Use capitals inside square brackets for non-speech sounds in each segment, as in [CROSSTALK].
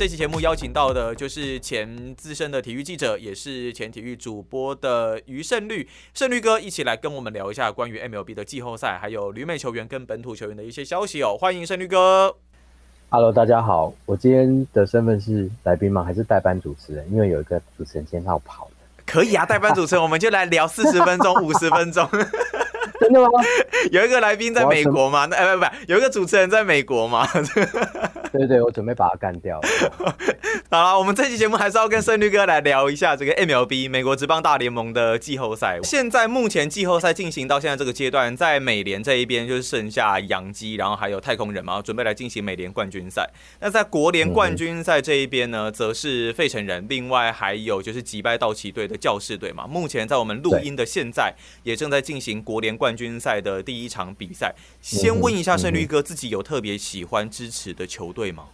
这期节目邀请到的就是前资深的体育记者，也是前体育主播的余胜律，胜律哥一起来跟我们聊一下关于 MLB 的季后赛，还有旅美球员跟本土球员的一些消息哦。欢迎胜律哥。Hello，大家好，我今天的身份是来宾吗？还是代班主持人？因为有一个主持人今天要跑的。可以啊，代班主持人，我们就来聊四十分钟、[LAUGHS] 五十分钟。真的吗？[LAUGHS] 有一个来宾在美国吗？那哎不不，有一个主持人在美国吗？对对，我准备把他干掉。[LAUGHS] 好了，我们这期节目还是要跟胜率哥来聊一下这个 MLB 美国职棒大联盟的季后赛。现在目前季后赛进行到现在这个阶段，在美联这一边就是剩下洋基，然后还有太空人嘛，准备来进行美联冠军赛。那在国联冠军赛这一边呢，则是费城人，另外还有就是击败道奇队的教士队嘛。目前在我们录音的现在，也正在进行国联冠军赛的第一场比赛。先问一下胜率哥，自己有特别喜欢支持的球队？对吗？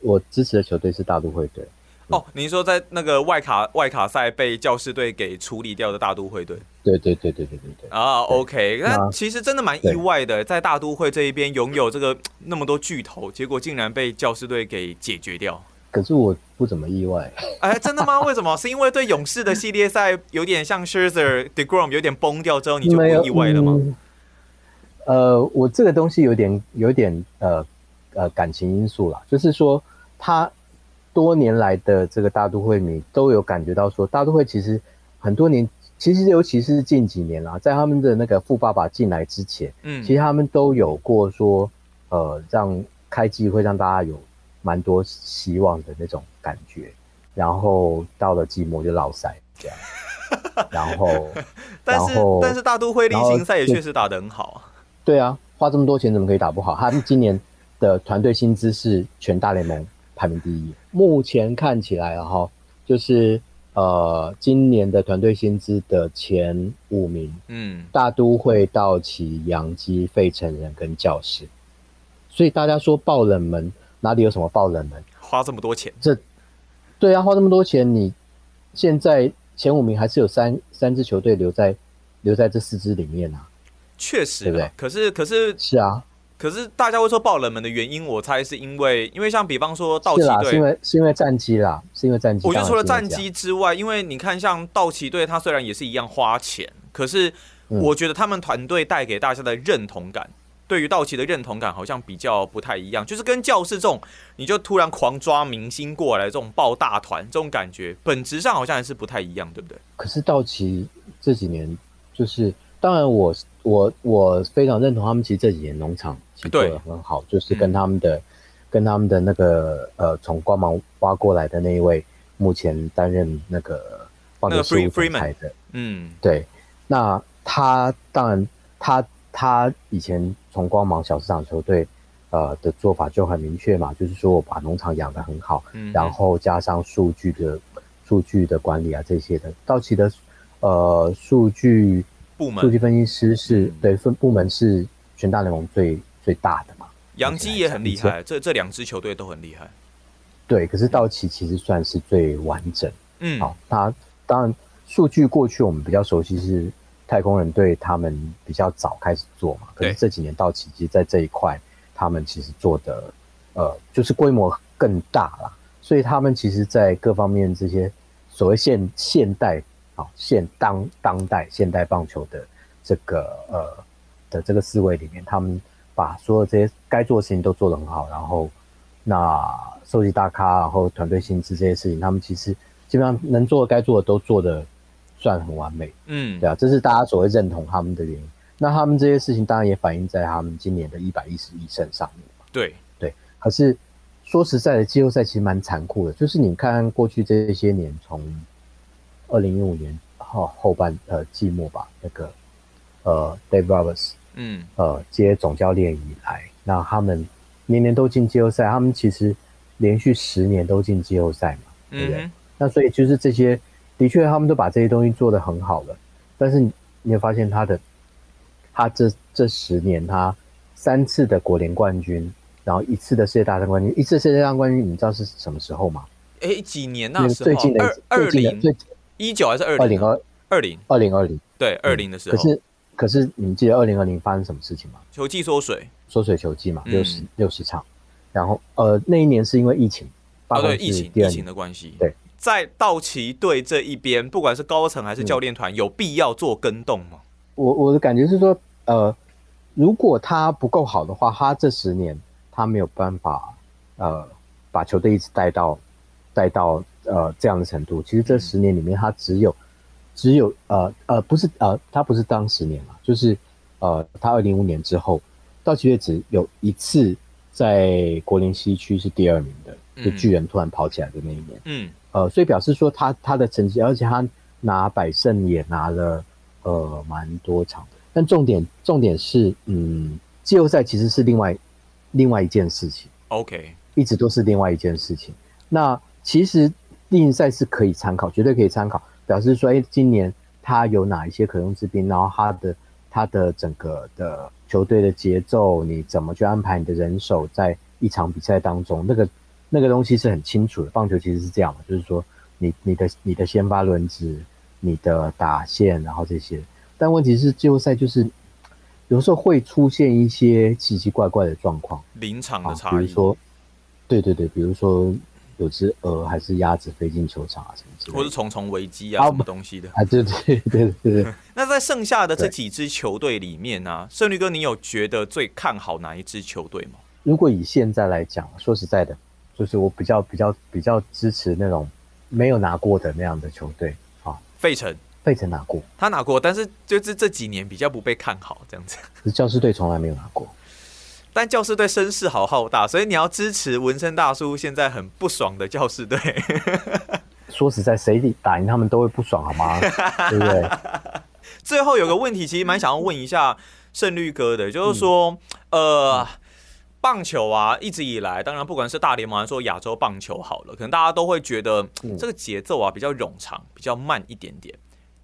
我支持的球队是大都会队。哦，您说在那个外卡外卡赛被教士队给处理掉的大都会队？对对对对对对对。啊，OK，那其实真的蛮意外的，在大都会这一边拥有这个那么多巨头，结果竟然被教士队给解决掉。可是我不怎么意外。哎，真的吗？[LAUGHS] 为什么？是因为对勇士的系列赛有点像 Scherzer、DeGrom 有点崩掉之后，你就不意外了吗？嗯、呃，我这个东西有点有点呃。呃，感情因素啦，就是说，他多年来的这个大都会迷都有感觉到说，大都会其实很多年，其实尤其是近几年啦，在他们的那个富爸爸进来之前，嗯，其实他们都有过说，呃，让开机会让大家有蛮多希望的那种感觉，然后到了季末就落赛这样，[LAUGHS] 然后，但是但是大都会例行赛也确实打得很好啊，对啊，花这么多钱怎么可以打不好？他们今年。的团队薪资是全大联盟排名第一。目前看起来哈，就是呃，今年的团队薪资的前五名，嗯，大都会、道奇、洋基、费城人跟教士。所以大家说爆冷门，哪里有什么爆冷门？花这么多钱？这对啊，花这么多钱，你现在前五名还是有三三支球队留在留在这四支里面啊？确实，对不对？可是可是是啊。可是大家会说爆冷门的原因，我猜是因为，因为像比方说道奇队，是因为是因为战绩啦，是因为战绩。我觉得除了战绩之外，因为你看像道奇队，他虽然也是一样花钱，可是我觉得他们团队带给大家的认同感，嗯、对于道奇的认同感好像比较不太一样，就是跟教室这种，你就突然狂抓明星过来这种爆大团这种感觉，本质上好像还是不太一样，对不对？可是道奇这几年就是，当然我我我非常认同他们，其实这几年农场其实。做的很好，就是跟他们的、嗯、跟他们的那个呃，从光芒挖过来的那一位，目前担任那个棒球事务总裁的，嗯，对。那他当然，他他以前从光芒小市场球队呃的做法就很明确嘛，就是说我把农场养得很好，嗯，然后加上数据的数据的管理啊这些的，道奇的呃数据部门数据分析师是、嗯、对分部门是全大联盟最。最大的嘛，洋基也很厉害，这这两支球队都很厉害。对，可是道奇其实算是最完整。嗯，好，他当然数据过去我们比较熟悉是太空人队，他们比较早开始做嘛。可是这几年道奇其实在这一块，他们其实做的呃就是规模更大了，所以他们其实在各方面这些所谓现现代啊现当当代现代棒球的这个呃的这个思维里面，他们。把所有这些该做的事情都做得很好，然后那收集大咖，然后团队薪资这些事情，他们其实基本上能做的、该做的都做的算很完美。嗯，对啊，这是大家所谓认同他们的原因。那他们这些事情当然也反映在他们今年的一百一十一胜上面。对对，可是说实在的，季后赛其实蛮残酷的。就是你看过去这些年，从二零一五年后后半呃季末吧，那个呃 Dave Roberts。嗯，呃，接总教练以来，那他们年年都进季后赛，他们其实连续十年都进季后赛嘛，对不对？嗯、那所以就是这些的确他们都把这些东西做得很好了，但是你会发现他的，他这这十年他三次的国联冠军，然后一次的世界大赛冠军，一次世界大赛冠军，你知道是什么时候吗？哎，几年那时候？最近的二二零一九还是二零二二零二零二零？对，二零的时候。可是可是你们记得二零二零发生什么事情吗？球季缩水，缩水球季嘛，六十六十场。然后呃，那一年是因为疫情，哦对，疫情疫情的关系。对，在道奇队这一边，不管是高层还是教练团，有必要做跟动吗？我我的感觉是说，呃，如果他不够好的话，他这十年他没有办法呃把球队一直带到带到呃这样的程度。其实这十年里面，他只有只有呃呃不是呃他不是当十年嘛，就是呃他二零零五年之后，到七月只有一次。在国联西区是第二名的，就巨人突然跑起来的那一年，嗯，呃，所以表示说他他的成绩，而且他拿百胜也拿了呃蛮多场的，但重点重点是，嗯，季后赛其实是另外另外一件事情，OK，一直都是另外一件事情。那其实例行赛是可以参考，绝对可以参考，表示说，哎，今年他有哪一些可用之兵，然后他的他的整个的。球队的节奏，你怎么去安排你的人手在一场比赛当中？那个那个东西是很清楚的。棒球其实是这样的，就是说你你的你的先发轮值，你的打线，然后这些。但问题是季后赛就是有时候会出现一些奇奇怪怪的状况，临场的差异。比如说，对对对，比如说。有只鹅还是鸭子飞进球场啊，什么之类的，或是重重危机啊，什么东西的 [LAUGHS] 啊？对对对对对。[LAUGHS] 那在剩下的这几支球队里面呢、啊，胜利哥，你有觉得最看好哪一支球队吗？如果以现在来讲，说实在的，就是我比较比较比较支持那种没有拿过的那样的球队啊。费城，费城拿过，他拿过，但是就是这几年比较不被看好这样子。是教士队从来没有拿过。但教士队声势好浩大，所以你要支持纹身大叔现在很不爽的教士队。[LAUGHS] 说实在，谁打赢他们都会不爽，好吗？[LAUGHS] 对不对？最后有个问题，其实蛮想要问一下胜率哥的，就是说，嗯、呃，棒球啊，一直以来，当然不管是大联盟还是说亚洲棒球好了，可能大家都会觉得这个节奏啊比较冗长，比较慢一点点。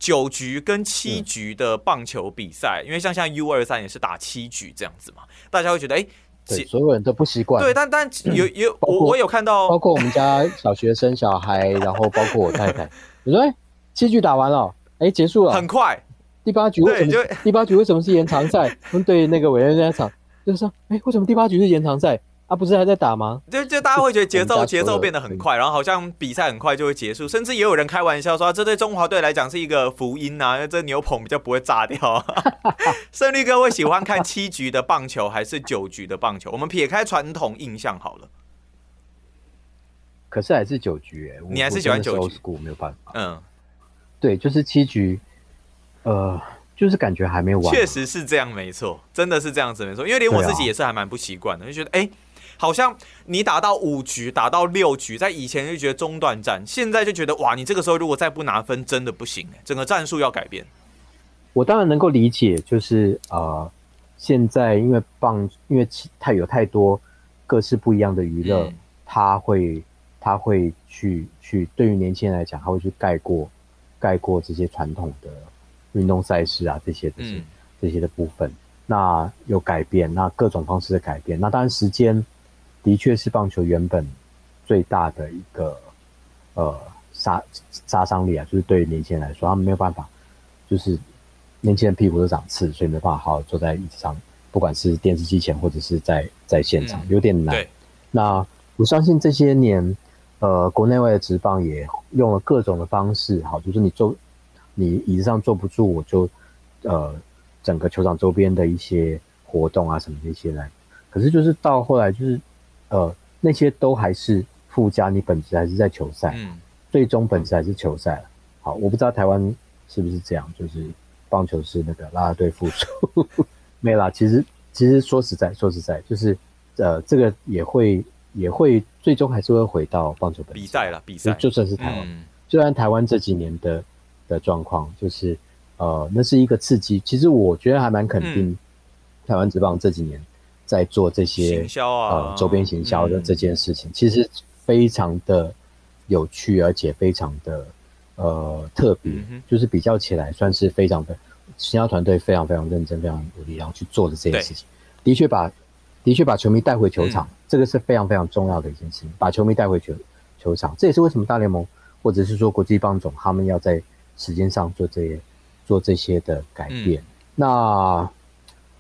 九局跟七局的棒球比赛，嗯，因为像像 U 二三也是打七局这样子嘛，大家会觉得哎，欸，所有人都不习惯。对，但但 [CLEARS THROAT] 有有我我有看到，包括我们家小学生小孩，[LAUGHS] 然后包括我太太，我说哎，七局打完了，哎，结束了，很快。第八局为什么？第八局为什么是延长赛？我们对那个委员在场就是说，哎，为什么第八局是延长赛？他、啊、不是还在打吗？就就大家会觉得节奏节奏变得很快，然后好像比赛很快就会结束，甚至也有人开玩笑说，这对中华队来讲是一个福音呐、啊，因为这牛棚比较不会炸掉。[LAUGHS] [LAUGHS] 胜利哥会喜欢看七局的棒球还是九局的棒球？我们撇开传统印象好了。可是还是九局哎，你还是喜欢九局？没有办法。嗯，对，就是七局，呃，就是感觉还没完。确实是这样，没错，真的是这样子，没错。因为连我自己也是还蛮不习惯的，就觉得哎。好像你打到五局，打到六局，在以前就觉得中断战，现在就觉得哇，你这个时候如果再不拿分，真的不行，整个战术要改变。我当然能够理解，就是呃，现在因为棒，因为太有太多各式不一样的娱乐，他、嗯、会他会去去，对于年轻人来讲，他会去盖过盖过这些传统的运动赛事啊，这些这些、嗯、这些的部分。那有改变，那各种方式的改变，那当然时间。的确是棒球原本最大的一个呃杀杀伤力啊，就是对于年轻人来说，他们没有办法，就是年轻人屁股都长刺，所以没办法好好坐在椅子上，不管是电视机前或者是在在现场，有点难。那我相信这些年，呃，国内外的职棒也用了各种的方式，好，就是你坐你椅子上坐不住，我就呃整个球场周边的一些活动啊什么这些来，可是就是到后来就是。呃，那些都还是附加，你本质还是在球赛，嗯，最终本质还是球赛。好，我不知道台湾是不是这样，就是棒球是那个啦啦队附属，[LAUGHS] 没啦。其实，其实说实在，说实在，就是呃，这个也会也会最终还是会回到棒球本比赛了，比赛就算是台湾，虽、嗯、然台湾这几年的的状况，就是呃，那是一个刺激。其实我觉得还蛮肯定，嗯、台湾职棒这几年。在做这些行销啊，呃，周边行销的这件事情，嗯，其实非常的有趣，而且非常的呃特别，嗯、就是比较起来算是非常的，行销团队非常非常认真、非常努力，然后去做的这件事情，的确把的确把球迷带回球场，嗯、这个是非常非常重要的一件事情，把球迷带回球球场，这也是为什么大联盟或者是说国际棒总他们要在时间上做这些做这些的改变。嗯、那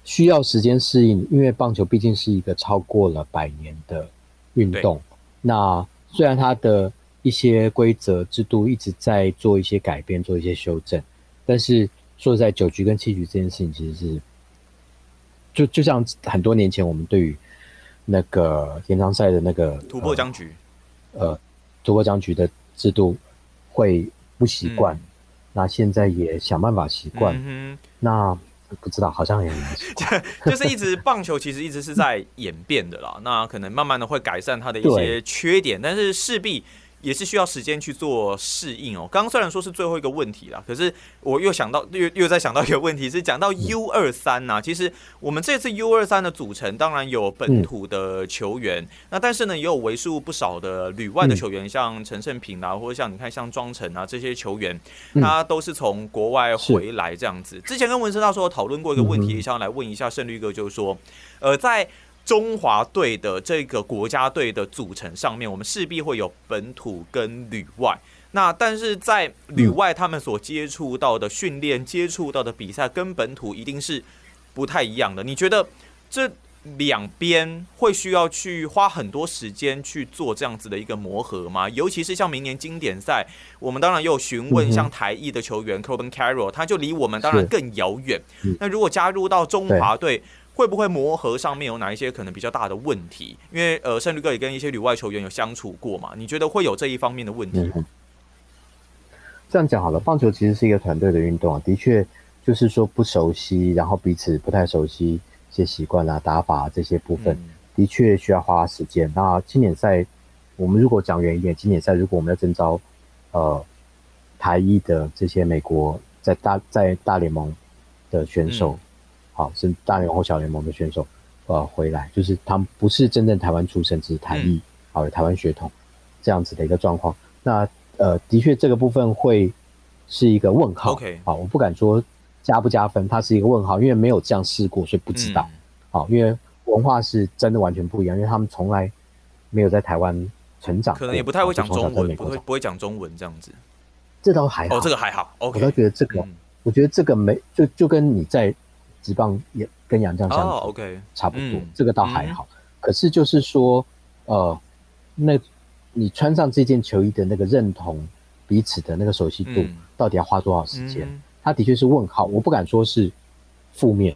需要时间适应，因为棒球毕竟是一个超过了百年的运动。那虽然它的一些规则制度一直在做一些改变，做一些修正，但是说实在九局跟七局这件事情，其实是就就像很多年前我们对于那个延长赛的那个突破僵局，呃，突破僵局的制度会不习惯，嗯、那现在也想办法习惯，嗯、那。不知道，好像也没 [LAUGHS] 就是一直棒球其实一直是在演变的啦。那可能慢慢的会改善它的一些缺点，但是势必。也是需要时间去做适应哦。刚刚虽然说是最后一个问题啦，可是我又想到，又又在想到一个问题，是讲到 U 二三呐。其实我们这次 U 二三的组成，当然有本土的球员，嗯、那但是呢，也有为数不少的旅外的球员，嗯、像陈胜平啊，或者像你看像庄臣啊这些球员，他都是从国外回来这样子。之前跟文生大叔讨论过一个问题，嗯、想要来问一下胜律哥，就是说，呃，在中华队的这个国家队的组成上面，我们势必会有本土跟旅外。那但是在旅外，他们所接触到的训练、接触到的比赛，跟本土一定是不太一样的。你觉得这两边会需要去花很多时间去做这样子的一个磨合吗？尤其是像明年经典赛，我们当然也有询问像台裔的球员 Corbin Carroll，他就离我们当然更遥远。那如果加入到中华队，会不会磨合上面有哪一些可能比较大的问题？因为呃，胜律哥也跟一些旅外球员有相处过嘛，你觉得会有这一方面的问题吗？嗯、这样讲好了，棒球其实是一个团队的运动啊，的确就是说不熟悉，然后彼此不太熟悉一些习惯啊、打法、啊、这些部分，嗯、的确需要花时间。那经典赛，我们如果讲远一点，经典赛如果我们要征招呃台裔的这些美国在大在大联盟的选手。嗯好，是大联盟或小联盟的选手，呃，回来就是他们不是真正台湾出生，只是台裔，好、嗯，有台湾血统这样子的一个状况。那呃，的确这个部分会是一个问号。OK，好，我不敢说加不加分，它是一个问号，因为没有这样试过，所以不知道。好、嗯，因为文化是真的完全不一样，因为他们从来没有在台湾成长，可能也不太会讲中文，不会不会讲中文这样子。这倒还好，哦，这个还好。OK，我倒觉得这个，嗯、我觉得这个没就就跟你在。职棒也跟杨绛相处，OK，差不多，嗯、这个倒还好。嗯、可是就是说，呃，那你穿上这件球衣的那个认同彼此的那个熟悉度，嗯、到底要花多少时间？嗯、他的确是问号，我不敢说是负面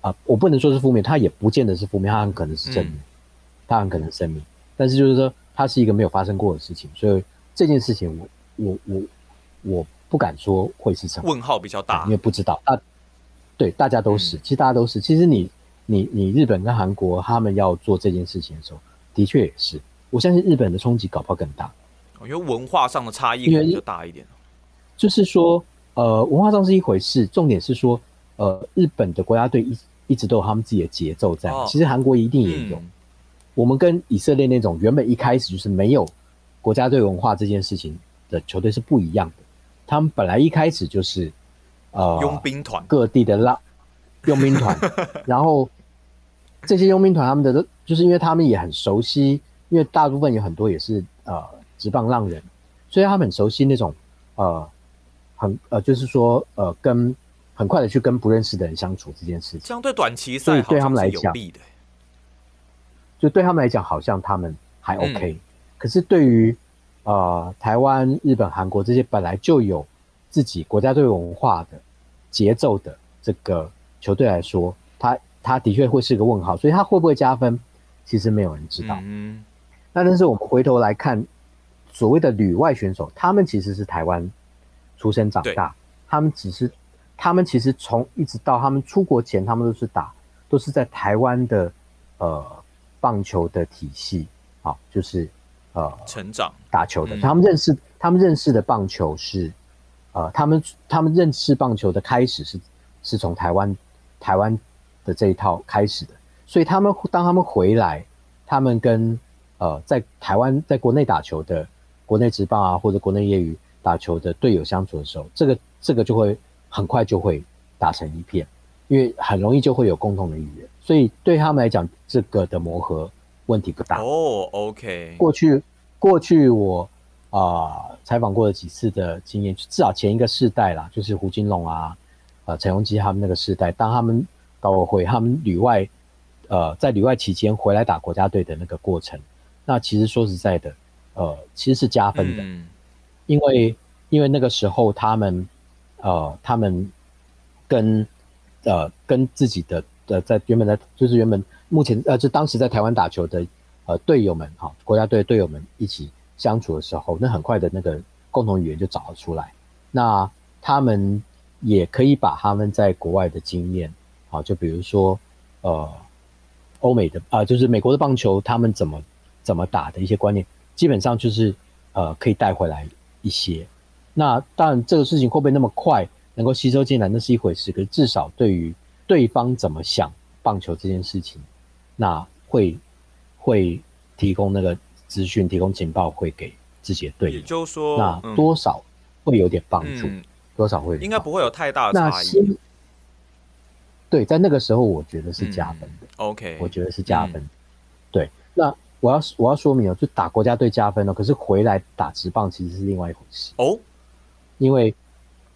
啊、呃，我不能说是负面，他也不见得是负面，他很可能是正面，他、嗯、很可能是正面。但是就是说，它是一个没有发生过的事情，所以这件事情我我我我不敢说会是什么问号比较大，因为不知道啊。对，大家都是，其实大家都是。其实你、你、你，日本跟韩国他们要做这件事情的时候，的确也是。我相信日本的冲击搞不好更大，因为文化上的差异可能就大一点。就是说，呃，文化上是一回事，重点是说，呃，日本的国家队一一直都有他们自己的节奏在。哦、其实韩国一定也有。嗯、我们跟以色列那种原本一开始就是没有国家队文化这件事情的球队是不一样的。他们本来一开始就是。呃，佣兵团。各地的浪 [LAUGHS] 佣兵团，然后这些佣兵团他们的就是因为他们也很熟悉，因为大部分有很多也是呃职棒浪人，所以他们很熟悉那种呃很呃就是说呃跟很快的去跟不认识的人相处这件事情，相对短期赛对他们来讲，就对他们来讲好像他们还 OK，、嗯、可是对于呃台湾、日本、韩国这些本来就有自己国家队文化的。节奏的这个球队来说，他他的确会是个问号，所以他会不会加分，其实没有人知道。嗯，那但是我们回头来看，所谓的旅外选手，他们其实是台湾出生长大，他们只是他们其实从一直到他们出国前，他们都是打都是在台湾的呃棒球的体系，好，就是呃成长打球的，嗯、他们认识他们认识的棒球是。呃，他们他们认识棒球的开始是是从台湾台湾的这一套开始的，所以他们当他们回来，他们跟呃在台湾在国内打球的国内职棒啊或者国内业余打球的队友相处的时候，这个这个就会很快就会打成一片，因为很容易就会有共同的语言，所以对他们来讲，这个的磨合问题不大。哦，OK。过去过去我啊、呃、采访过的几次的经验，至少前一个世代啦，就是胡金龙啊、呃陈荣基他们那个世代，当他们高国辉他们旅外。呃，在旅外期间回来打国家队的那个过程，那其实说实在的，呃，其实是加分的，嗯、因为因为那个时候他们，呃，他们跟呃跟自己的呃在原本在，就是原本目前呃就当时在台湾打球的呃队友们哈、哦，国家队队友们一起相处的时候，那很快的那个共同语言就找了出来，那他们也可以把他们在国外的经验，好、哦，就比如说呃。欧美的啊、呃，就是美国的棒球，他们怎么怎么打的一些观念，基本上就是呃可以带回来一些。那当然，这个事情会不会那么快能够吸收进来，那是一回事。可是至少对于对方怎么想棒球这件事情，那会会提供那个资讯，提供情报会给自己的队友。也就是说，那多少会有点帮助，嗯、多少会应该不会有太大的差异。对，在那个时候，我觉得是加分的。嗯、OK，我觉得是加分。嗯、对，那我要我要说明哦，就打国家队加分哦，可是回来打直棒其实是另外一回事哦。因为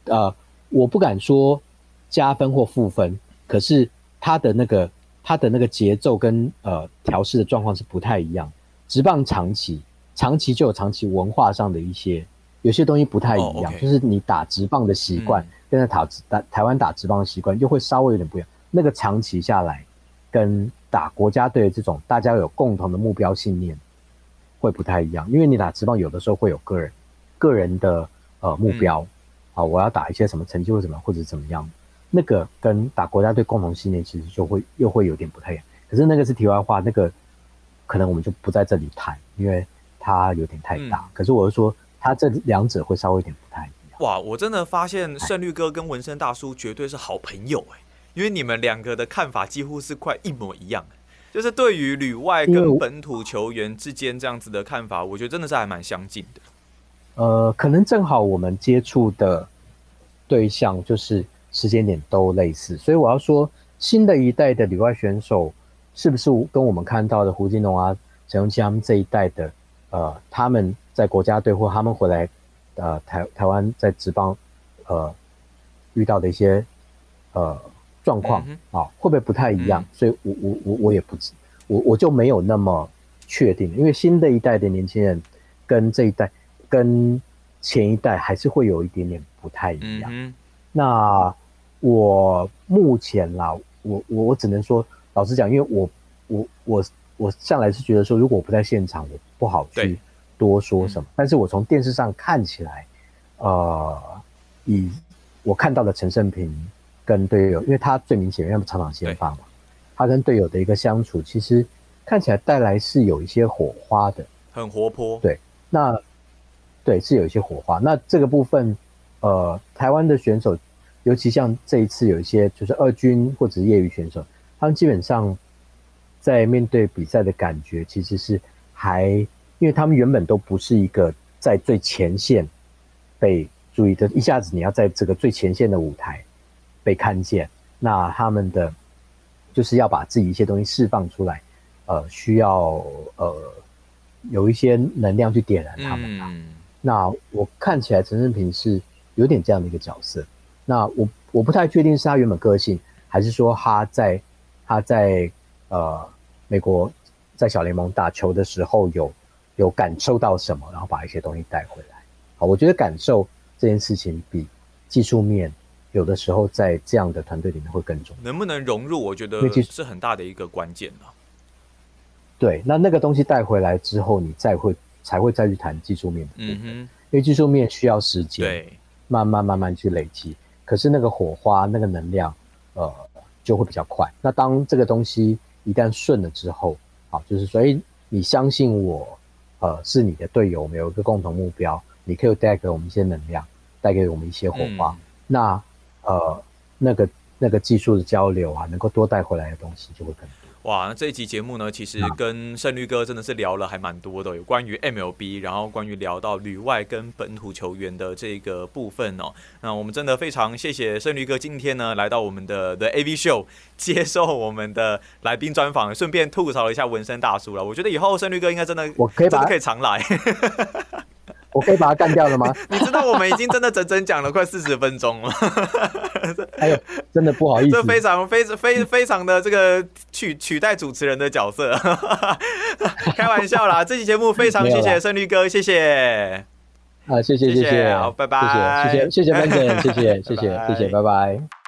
呃，我不敢说加分或负分，可是他的那个他的那个节奏跟呃调试的状况是不太一样。职棒长期长期就有长期文化上的一些有些东西不太一样，就是你打职棒的习惯。嗯现在打打台湾打职棒的习惯又会稍微有点不一样。那个长期下来，跟打国家队这种大家有共同的目标信念会不太一样。因为你打职棒有的时候会有个人个人的呃目标，啊，我要打一些什么成绩或什么或者怎么样，那个跟打国家队共同信念其实就会又会有点不太一样。可是那个是题外话，那个可能我们就不在这里谈，因为它有点太大。可是我是说，它这两者会稍微有点不太一样。哇，我真的发现胜率哥跟纹身大叔绝对是好朋友哎，因为你们两个的看法几乎是快一模一样，就是对于旅外跟本土球员之间这样子的看法，我觉得真的是还蛮相近的。呃，可能正好我们接触的对象就是时间点都类似，所以我要说，新的一代的旅外选手是不是跟我们看到的胡金龙啊、陈鏞基他们这一代的，呃，他们在国家队或他们回来。呃，台台湾在职棒，呃，遇到的一些呃状况啊，会不会不太一样？嗯、所以我我我我也不知，我我就没有那么确定，因为新的一代的年轻人跟这一代跟前一代还是会有一点点不太一样。嗯、那我目前啦，我我我只能说，老实讲，因为我我我我向来是觉得说，如果我不在现场，我不好去。多说什么？但是我从电视上看起来，呃，以我看到的陈胜平跟队友，因为他最明显，因为他们常常先发嘛，他跟队友的一个相处，其实看起来带来是有一些火花的，很活泼。对，那对是有一些火花。那这个部分，呃，台湾的选手，尤其像这一次有一些就是二军或者是业余选手，他们基本上在面对比赛的感觉，其实是还。因为他们原本都不是一个在最前线被注意的，一下子你要在这个最前线的舞台被看见，那他们的就是要把自己一些东西释放出来，呃，需要呃有一些能量去点燃他们。嗯。那我看起来陈胜平是有点这样的一个角色。那我我不太确定是他原本个性，还是说他在他在呃美国在小联盟打球的时候有。有感受到什么，然后把一些东西带回来。好，我觉得感受这件事情比技术面有的时候在这样的团队里面会更重要。能不能融入，我觉得是很大的一个关键了。对，那那个东西带回来之后，你再会才会再去谈技术面的部分。嗯哼，因为技术面需要时间，对，慢慢慢慢去累积。可是那个火花，那个能量，呃，就会比较快。那当这个东西一旦顺了之后，好，就是所以你相信我。呃，是你的队友，我们有一个共同目标，你可以带给我们一些能量，带给我们一些火花。嗯、那呃，那个那个技术的交流啊，能够多带回来的东西就会更多。哇，那这一集节目呢，其实跟胜率哥真的是聊了还蛮多的，有关于 MLB，然后关于聊到旅外跟本土球员的这个部分哦。那我们真的非常谢谢胜率哥今天呢来到我们的 The AV Show [LAUGHS] 接受我们的来宾专访，顺便吐槽了一下纹身大叔了。我觉得以后胜率哥应该真的我可以真的可以常来。[LAUGHS] 我可以把它干掉了吗？[LAUGHS] 你知道我们已经真的整整讲了快四十分钟了。哎呦，真的不好意思，[LAUGHS] 这非常非非非常的这个取取代主持人的角色，[LAUGHS] 开玩笑啦。这期节目非常谢谢胜律哥，谢谢。啊，谢谢谢谢，好，拜拜，谢谢谢谢谢谢班长，谢谢谢谢谢谢，拜拜。